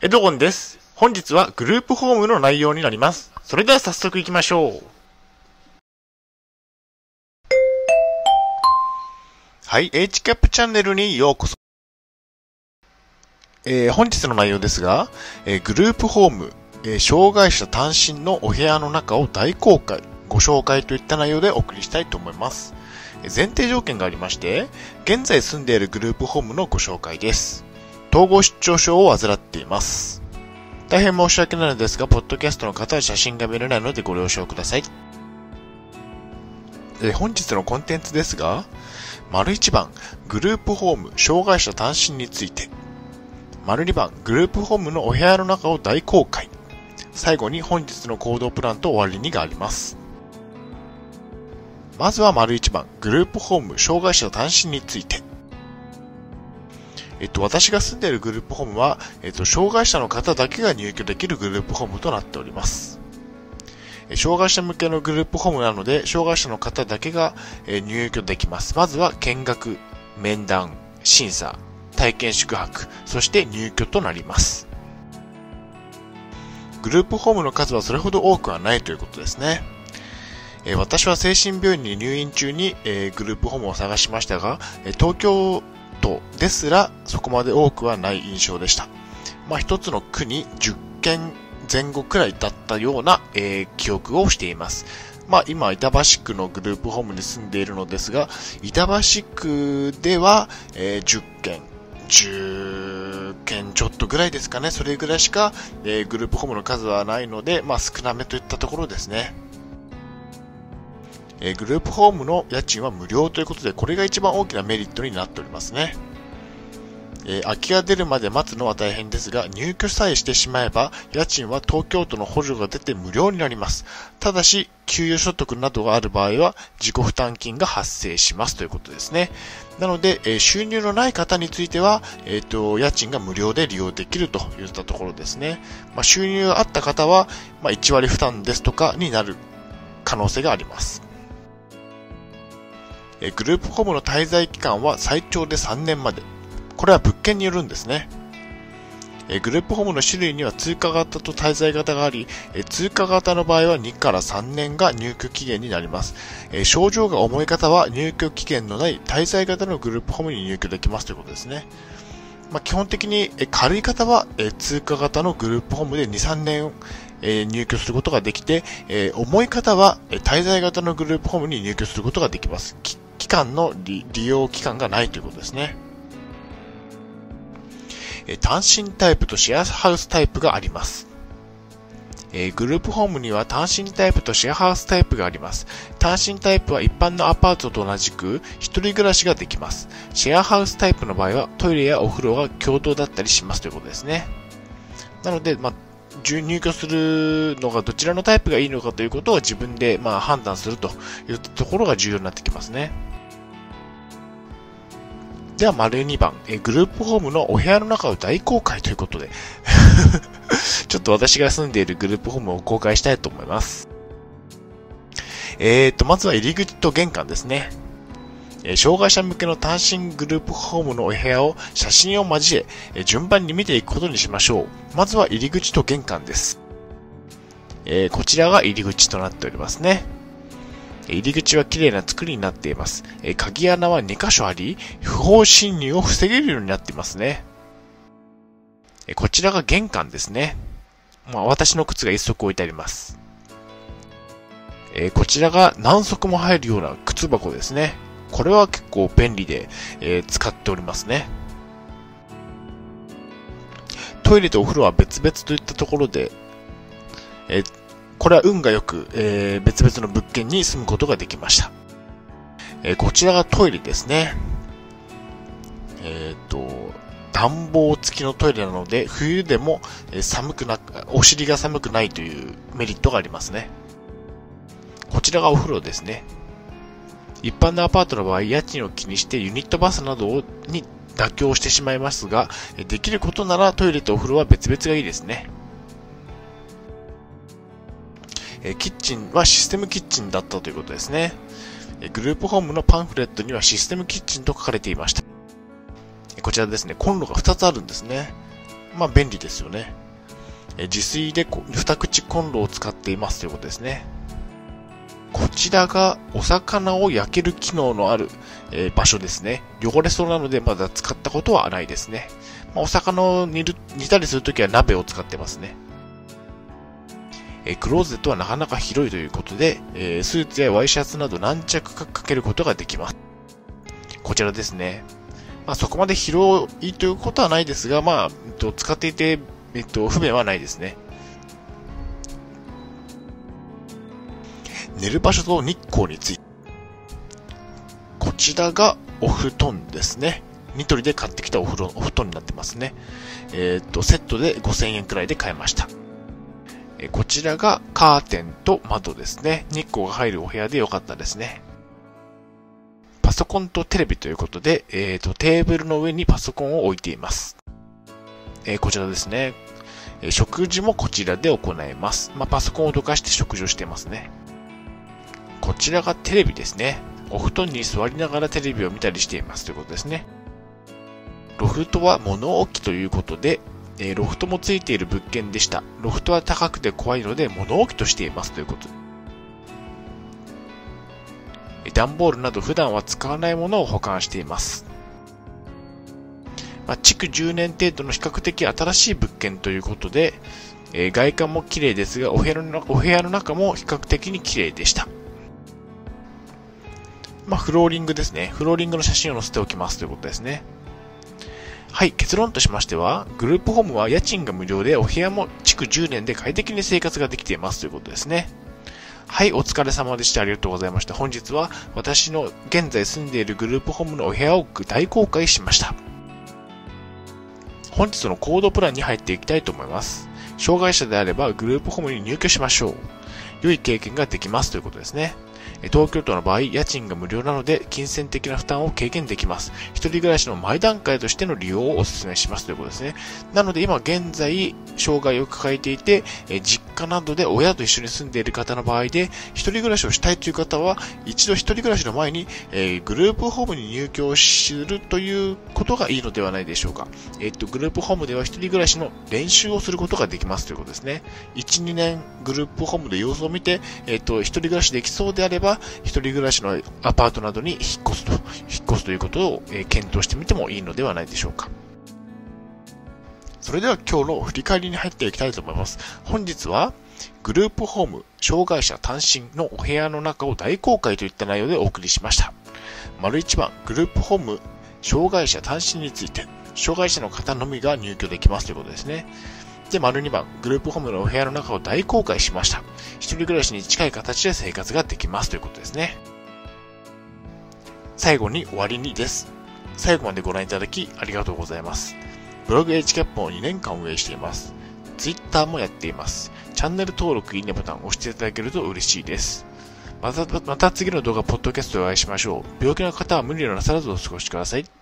エドゴンです。本日はグループホームの内容になります。それでは早速行きましょう。はい、HCAP チャンネルにようこそ。えー本日の内容ですが、えーグループホーム、えー障害者単身のお部屋の中を大公開、ご紹介といった内容でお送りしたいと思います。前提条件がありまして、現在住んでいるグループホームのご紹介です。統合失調症を患っています。大変申し訳ないのですが、ポッドキャストの方は写真が見れないのでご了承ください。え本日のコンテンツですが、丸1番、グループホーム、障害者単身について。丸2番、グループホームのお部屋の中を大公開。最後に本日の行動プランと終わりにがあります。まずは丸1番、グループホーム、障害者単身について。えっと、私が住んでいるグループホームは、えっと、障害者の方だけが入居できるグループホームとなっております。障害者向けのグループホームなので、障害者の方だけが入居できます。まずは見学、面談、審査、体験宿泊、そして入居となります。グループホームの数はそれほど多くはないということですね。私は精神病院に入院中に、グループホームを探しましたが、東京都ですらそこまで多くはない印象でした。まあ一つの区に10件前後くらいだったような、えー記憶をしています。まあ今、板橋区のグループホームに住んでいるのですが、板橋区では、えー10件、10件ちょっとぐらいですかね。それぐらいしか、えーグループホームの数はないので、まあ少なめといったところですね。えグループホームの家賃は無料ということで、これが一番大きなメリットになっておりますね。え空きが出るまで待つのは大変ですが、入居さえしてしまえば、家賃は東京都の補助が出て無料になります。ただし、給与所得などがある場合は、自己負担金が発生しますということですね。なので、え収入のない方については、えっ、と、家賃が無料で利用できるといったところですね。まあ、収入があった方は、まあ、1割負担ですとかになる可能性があります。えグループホームの滞在期間は最長で3年まで。これは物件によるんですね。えグループホームの種類には通過型と滞在型があり、え通過型の場合は2から3年が入居期限になります。え症状が重い方は入居期限のない滞在型のグループホームに入居できますということですね。まあ、基本的に軽い方は通過型のグループホームで2、3年え入居することができて、え重い方はえ滞在型のグループホームに入居することができます。き期間の利利用期間がないということですね。え単身タイプとシェアハウスタイプがあります。えグループホームには単身タイプとシェアハウスタイプがあります。単身タイプは一般のアパートと同じく一人暮らしができます。シェアハウスタイプの場合はトイレやお風呂が共同だったりしますということですね。なので、まあ、入居するのがどちらのタイプがいいのかということを自分でまあ判断するというところが重要になってきますね。では、丸2番、えグループホームのお部屋の中を大公開ということで、ちょっと私が住んでいるグループホームを公開したいと思います。えーと、まずは入り口と玄関ですね。え障害者向けの単身グループホームのお部屋を写真を交え、順番に見ていくことにしましょう。まずは入り口と玄関です。えこちらが入り口となっておりますね。入り口は綺麗な作りになっています。え鍵穴は2箇所あり、不法侵入を防げるようになっていますね。えこちらが玄関ですね。まあ、私の靴が一足置いてあります。えこちらが何足も入るような靴箱ですね。これは結構便利で、えー使っておりますね。トイレとお風呂は別々といったところで、えーこれは運が良く、えー別々の物件に住むことができました。えこちらがトイレですね。えっ、と、暖房付きのトイレなので、冬でも寒くな、お尻が寒くないというメリットがありますね。こちらがお風呂ですね。一般のアパートの場合、家賃を気にしてユニットバスなどに妥協してしまいますが、できることならトイレとお風呂は別々がいいですね。キッチンはシステムキッチンだったということですね。グループホームのパンフレットにはシステムキッチンと書かれていました。こちらですね、コンロが2つあるんですね。まあ便利ですよね。自炊で二口コンロを使っていますということですね。こちらがお魚を焼ける機能のある、えー、場所ですね。汚れそうなのでまだ使ったことはないですね。まあ、お魚を煮る煮たりするときは鍋を使ってますね。えー、クローゼットはなかなか広いということで、えー、スーツやワイシャツなど何着かかけることができます。こちらですね。まあ、そこまで広いということはないですが、まあ、えっと、使っていて、えっと、不便はないですね。寝る場所と日光について。こちらがお布団ですね。ニトリで買ってきたお風呂、お布団になってますね。えっ、と、セットで5000円くらいで買いました。えこちらがカーテンと窓ですね。日光が入るお部屋でよかったですね。パソコンとテレビということで、えっ、と、テーブルの上にパソコンを置いています。えこちらですね。え食事もこちらで行います。まあ、パソコンをどかして食事をしてますね。こちらがテレビですね。お布団に座りながらテレビを見たりしていますということですね。ロフトは物置ということで、えー、ロフトもついている物件でした。ロフトは高くて怖いので物置としていますということ。段ボールなど普段は使わないものを保管しています。まあ、築10年程度の比較的新しい物件ということで、えー、外観も綺麗ですがお部屋の、お部屋の中も比較的に綺麗でした。まあ、フローリングですね。フローリングの写真を載せておきますということですね。はい、結論としましては、グループホームは家賃が無料でお部屋も築10年で快適に生活ができていますということですね。はい、お疲れ様でした。ありがとうございました。本日は私の現在住んでいるグループホームのお部屋を大公開しました。本日のコードプランに入っていきたいと思います。障害者であればグループホームに入居しましょう。良い経験ができますということですね。東京都の場合、家賃が無料なので、金銭的な負担を軽減できます。一人暮らしの前段階としての利用をお勧めしますということですね。なので今現在、障害を抱えていて、実家などで親と一緒に住んでいる方の場合で、一人暮らしをしたいという方は、一度一人暮らしの前に、え、グループホームに入居するということがいいのではないでしょうか。えっ、と、グループホームでは一人暮らしの練習をすることができますということですね。1、2年グループホームで様子を見て、えっ、と、一人暮らしできそうであれば、一人暮らしのアパートなどに引っ越すと、引っ越すということを、え検討してみてもいいのではないでしょうか。それでは今日の振り返りに入っていきたいと思います。本日は、グループホーム、障害者単身のお部屋の中を大公開といった内容でお送りしました。丸1番、グループホーム、障害者単身について、障害者の方のみが入居できますということですね。で、丸2番、グループホームのお部屋の中を大公開しました。一人暮らしに近い形で生活ができますということですね。最後に終わりにです。最後までご覧いただきありがとうございます。ブログ HCAP を2年間運営しています。Twitter もやっています。チャンネル登録、いいねボタンを押していただけると嬉しいです。また、また次の動画、ポッドキャストでお会いしましょう。病気の方は無理をなさらずお過ごしください。